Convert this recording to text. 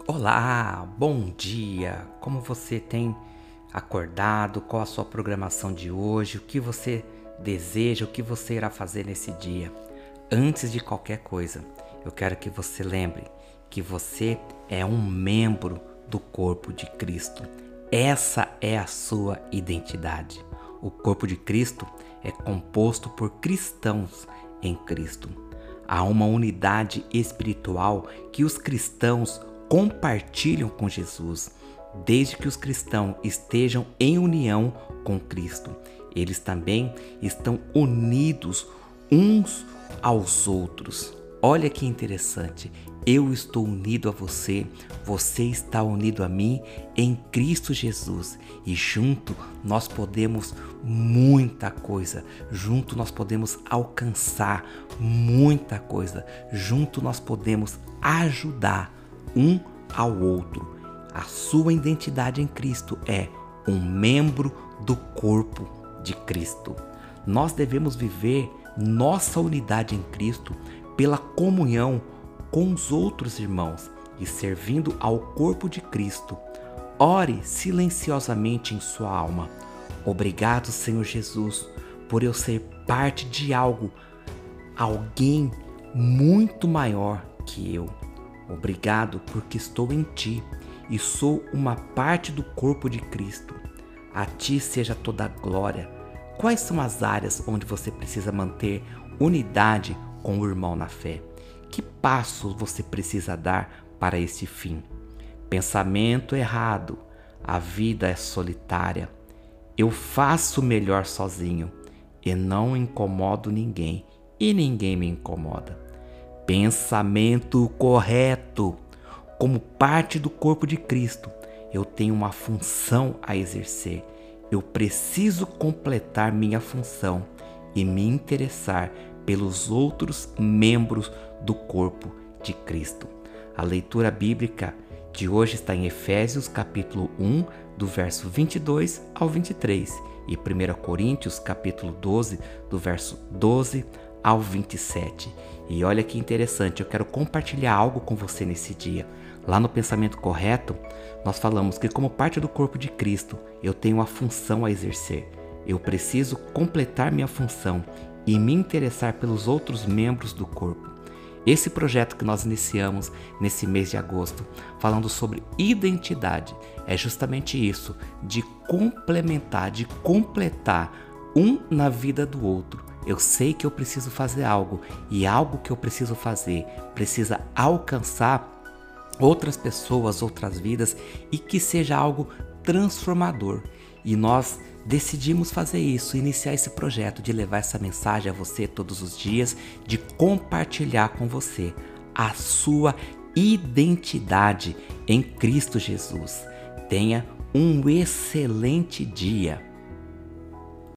Olá, bom dia! Como você tem acordado? Qual a sua programação de hoje? O que você deseja? O que você irá fazer nesse dia? Antes de qualquer coisa, eu quero que você lembre que você é um membro do corpo de Cristo. Essa é a sua identidade. O corpo de Cristo é composto por cristãos em Cristo. Há uma unidade espiritual que os cristãos compartilham com Jesus, desde que os cristãos estejam em união com Cristo. Eles também estão unidos uns aos outros. Olha que interessante. Eu estou unido a você, você está unido a mim em Cristo Jesus e junto nós podemos muita coisa, junto nós podemos alcançar muita coisa, junto nós podemos ajudar um ao outro. A sua identidade em Cristo é um membro do corpo de Cristo. Nós devemos viver nossa unidade em Cristo pela comunhão com os outros irmãos e servindo ao corpo de Cristo. Ore silenciosamente em sua alma. Obrigado, Senhor Jesus, por eu ser parte de algo, alguém muito maior que eu. Obrigado porque estou em ti e sou uma parte do corpo de Cristo. A ti seja toda a glória. Quais são as áreas onde você precisa manter unidade com o irmão na fé? Que passos você precisa dar para esse fim? Pensamento errado. A vida é solitária. Eu faço melhor sozinho e não incomodo ninguém e ninguém me incomoda. Pensamento correto. Como parte do corpo de Cristo, eu tenho uma função a exercer. Eu preciso completar minha função e me interessar pelos outros membros do corpo de Cristo. A leitura bíblica de hoje está em Efésios capítulo 1, do verso 22 ao 23, e 1 Coríntios capítulo 12, do verso 12 ao 27. E olha que interessante, eu quero compartilhar algo com você nesse dia. Lá no Pensamento Correto, nós falamos que, como parte do corpo de Cristo, eu tenho uma função a exercer. Eu preciso completar minha função e me interessar pelos outros membros do corpo. Esse projeto que nós iniciamos nesse mês de agosto, falando sobre identidade, é justamente isso, de complementar, de completar um na vida do outro eu sei que eu preciso fazer algo e algo que eu preciso fazer precisa alcançar outras pessoas, outras vidas e que seja algo transformador. E nós decidimos fazer isso, iniciar esse projeto de levar essa mensagem a você todos os dias, de compartilhar com você a sua identidade em Cristo Jesus. Tenha um excelente dia.